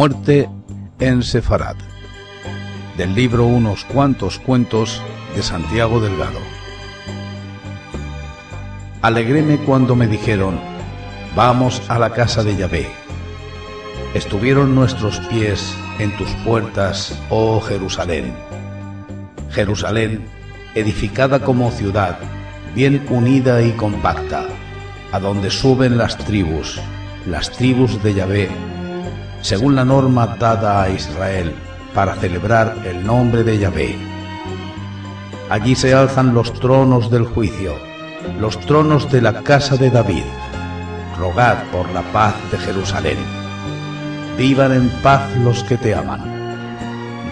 Muerte en Sefarad. Del libro Unos cuantos cuentos de Santiago Delgado. Alegréme cuando me dijeron, vamos a la casa de Yahvé. Estuvieron nuestros pies en tus puertas, oh Jerusalén. Jerusalén, edificada como ciudad, bien unida y compacta, a donde suben las tribus, las tribus de Yahvé, según la norma dada a Israel para celebrar el nombre de Yahvé. Allí se alzan los tronos del juicio, los tronos de la casa de David. Rogad por la paz de Jerusalén. Vivan en paz los que te aman.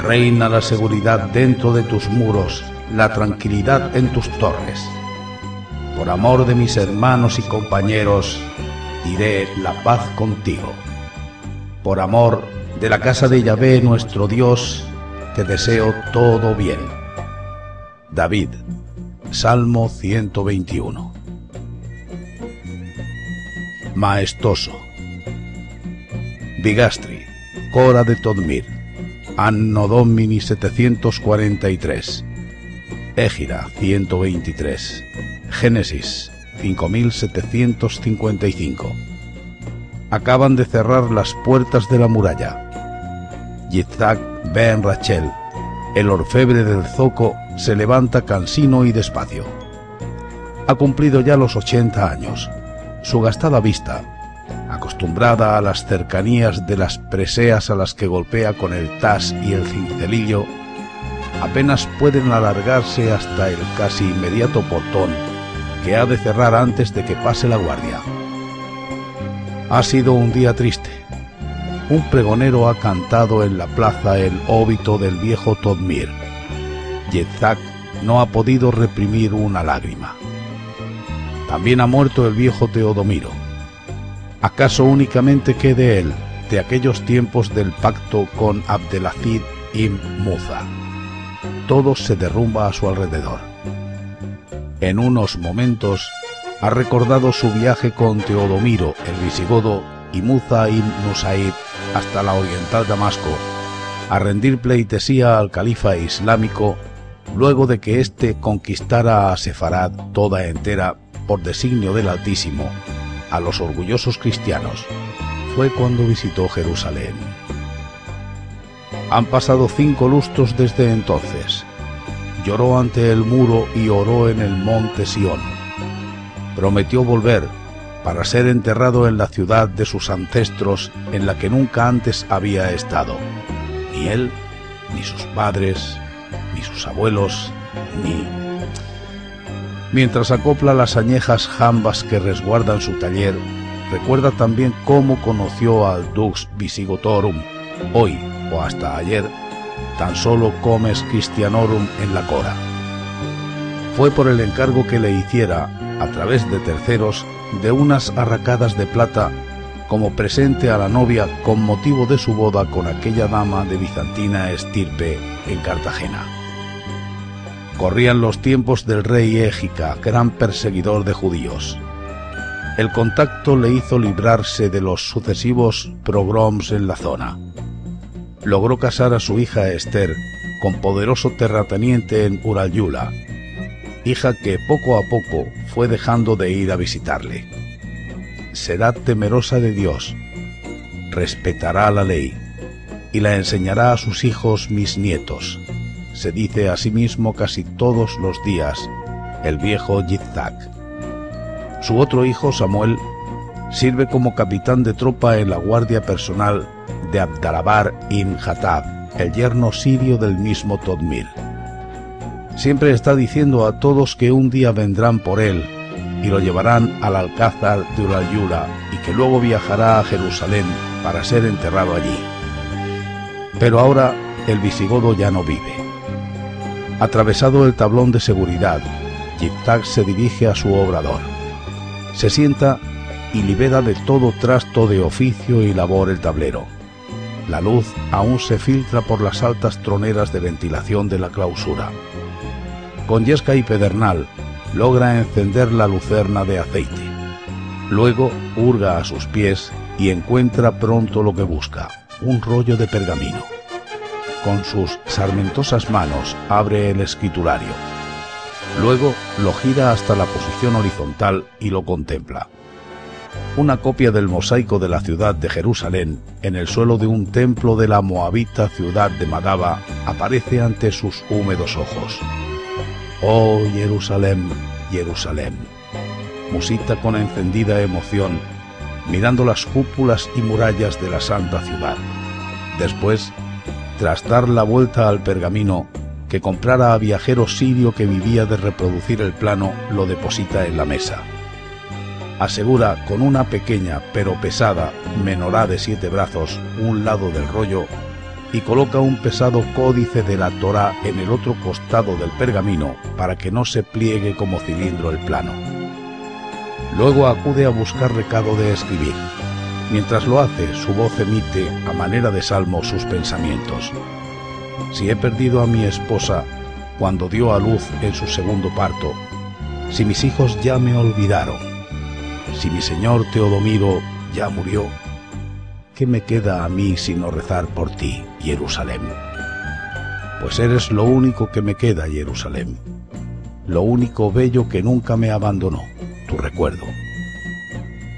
Reina la seguridad dentro de tus muros, la tranquilidad en tus torres. Por amor de mis hermanos y compañeros, diré la paz contigo. Por amor de la casa de Yahvé nuestro Dios, te deseo todo bien. David, Salmo 121. Maestoso. Bigastri, Cora de Todmir, Anno Domini 743. Égira 123. Génesis 5755. Acaban de cerrar las puertas de la muralla. Yitzhak Ben Rachel, el orfebre del zoco, se levanta cansino y despacio. Ha cumplido ya los 80 años. Su gastada vista, acostumbrada a las cercanías de las preseas a las que golpea con el tas y el cincelillo, apenas pueden alargarse hasta el casi inmediato portón que ha de cerrar antes de que pase la guardia. Ha sido un día triste. Un pregonero ha cantado en la plaza el óbito del viejo Todmir. Yetzak no ha podido reprimir una lágrima. También ha muerto el viejo Teodomiro. ¿Acaso únicamente quede él de aquellos tiempos del pacto con Abdelazid y Muza? Todo se derrumba a su alrededor. En unos momentos ha recordado su viaje con Teodomiro, el visigodo, y Muza ibn Nusaid hasta la oriental Damasco, a rendir pleitesía al califa islámico luego de que éste conquistara a Sefarad toda entera por designio del Altísimo a los orgullosos cristianos. Fue cuando visitó Jerusalén. Han pasado cinco lustros desde entonces. Lloró ante el muro y oró en el monte Sión. Prometió volver para ser enterrado en la ciudad de sus ancestros en la que nunca antes había estado. Ni él, ni sus padres, ni sus abuelos, ni... Mientras acopla las añejas jambas que resguardan su taller, recuerda también cómo conoció al Dux Visigotorum, hoy o hasta ayer, tan solo comes Christianorum en la Cora. Fue por el encargo que le hiciera, a través de terceros, de unas arracadas de plata como presente a la novia con motivo de su boda con aquella dama de bizantina estirpe en Cartagena. Corrían los tiempos del rey Égica, gran perseguidor de judíos. El contacto le hizo librarse de los sucesivos pogroms en la zona. Logró casar a su hija Esther con poderoso terrateniente en Uralyula, hija que poco a poco fue dejando de ir a visitarle. Será temerosa de Dios, respetará la ley y la enseñará a sus hijos mis nietos, se dice a sí mismo casi todos los días el viejo Yitzhak. Su otro hijo, Samuel, sirve como capitán de tropa en la guardia personal de Abdalabar ibn Hatab, el yerno sirio del mismo Todmir. Siempre está diciendo a todos que un día vendrán por él y lo llevarán al alcázar de Uralyura y que luego viajará a Jerusalén para ser enterrado allí. Pero ahora el visigodo ya no vive. Atravesado el tablón de seguridad, Yitzhak se dirige a su obrador. Se sienta y libera de todo trasto de oficio y labor el tablero. La luz aún se filtra por las altas troneras de ventilación de la clausura. Con yesca y pedernal logra encender la lucerna de aceite. Luego hurga a sus pies y encuentra pronto lo que busca, un rollo de pergamino. Con sus sarmentosas manos abre el escriturario. Luego lo gira hasta la posición horizontal y lo contempla. Una copia del mosaico de la ciudad de Jerusalén en el suelo de un templo de la moabita ciudad de Madaba aparece ante sus húmedos ojos. Oh Jerusalén, Jerusalén. Musita con encendida emoción, mirando las cúpulas y murallas de la santa ciudad. Después, tras dar la vuelta al pergamino, que comprara a viajero sirio que vivía de reproducir el plano, lo deposita en la mesa. Asegura con una pequeña pero pesada menorá de siete brazos un lado del rollo y coloca un pesado códice de la Torá en el otro costado del pergamino para que no se pliegue como cilindro el plano. Luego acude a buscar recado de escribir. Mientras lo hace, su voz emite, a manera de salmo, sus pensamientos. Si he perdido a mi esposa cuando dio a luz en su segundo parto, si mis hijos ya me olvidaron, si mi señor Teodomiro ya murió, ¿qué me queda a mí sino rezar por ti, Jerusalén? Pues eres lo único que me queda, Jerusalén, lo único bello que nunca me abandonó, tu recuerdo.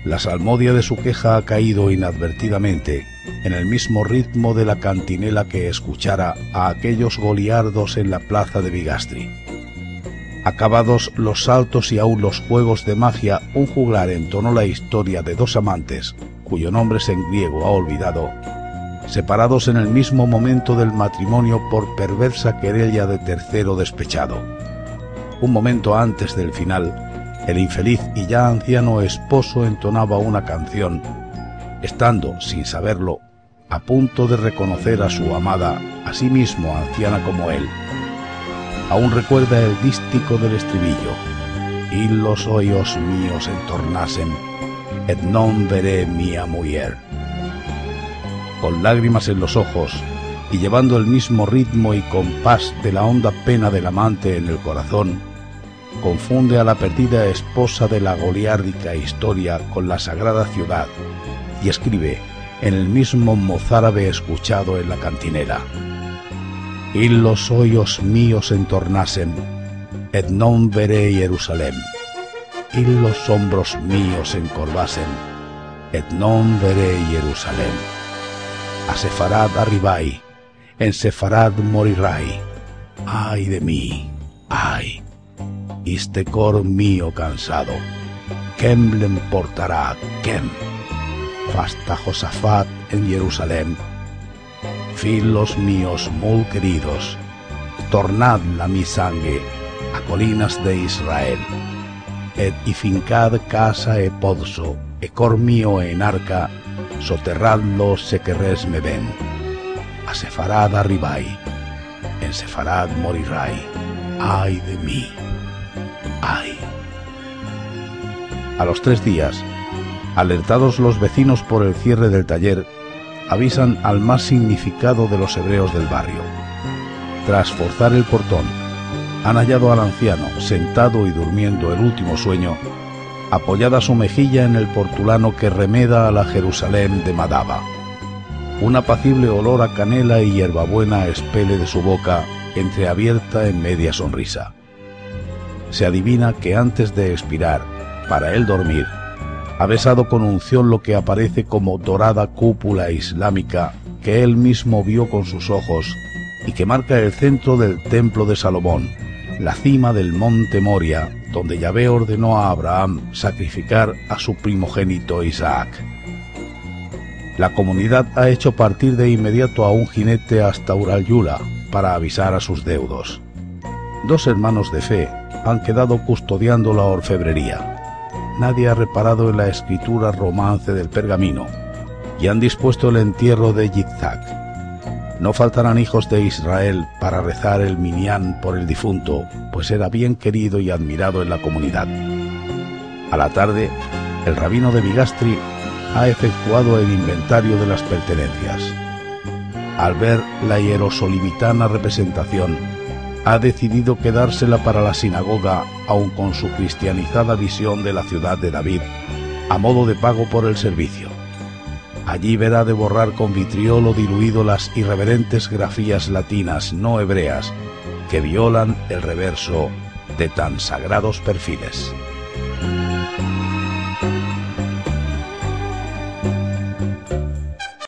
La salmodia de su queja ha caído inadvertidamente en el mismo ritmo de la cantinela que escuchara a aquellos goliardos en la plaza de Bigastri. Acabados los saltos y aún los juegos de magia, un juglar entonó la historia de dos amantes, cuyo nombre en griego ha olvidado, separados en el mismo momento del matrimonio por perversa querella de tercero despechado. Un momento antes del final, el infeliz y ya anciano esposo entonaba una canción, estando, sin saberlo, a punto de reconocer a su amada, a sí mismo anciana como él. Aún recuerda el dístico del estribillo, y los hoyos míos entornasen, et non veré mia mujer. Con lágrimas en los ojos, y llevando el mismo ritmo y compás de la honda pena del amante en el corazón, confunde a la perdida esposa de la goliárdica historia con la sagrada ciudad y escribe en el mismo mozárabe escuchado en la cantinera. Y los hoyos míos entornasen, et non veré Jerusalén. Y los hombros míos encorvasen, et non veré Jerusalén. A Sefarad arribai, en Sefarad morirai. Ay de mí, ay este cor mío cansado. ¿Quién le importará? ¿Quién? Fasta Josafat en Jerusalén. Filos míos muy queridos, tornadla mi sangre a colinas de Israel. Et fincad casa e podso, e cor mío en arca, soterradlo se querres me ven. A Sefarad arribai, en Sefarad morirai. Ay de mí. ¡Ay! A los tres días, alertados los vecinos por el cierre del taller, avisan al más significado de los hebreos del barrio. Tras forzar el portón, han hallado al anciano sentado y durmiendo el último sueño, apoyada su mejilla en el portulano que remeda a la Jerusalén de Madaba. Un apacible olor a canela y hierbabuena espele de su boca entreabierta en media sonrisa se adivina que antes de expirar, para él dormir, ha besado con unción lo que aparece como dorada cúpula islámica que él mismo vio con sus ojos y que marca el centro del templo de Salomón, la cima del monte Moria, donde Yahvé ordenó a Abraham sacrificar a su primogénito Isaac. La comunidad ha hecho partir de inmediato a un jinete hasta Uralyula para avisar a sus deudos. Dos hermanos de fe, han quedado custodiando la orfebrería. Nadie ha reparado en la escritura romance del pergamino y han dispuesto el entierro de Yitzhak. No faltarán hijos de Israel para rezar el minyan por el difunto, pues era bien querido y admirado en la comunidad. A la tarde, el rabino de Bigastri ha efectuado el inventario de las pertenencias. Al ver la hierosolimitana representación, ha decidido quedársela para la sinagoga, aun con su cristianizada visión de la ciudad de David, a modo de pago por el servicio. Allí verá de borrar con vitriolo diluido las irreverentes grafías latinas no hebreas que violan el reverso de tan sagrados perfiles.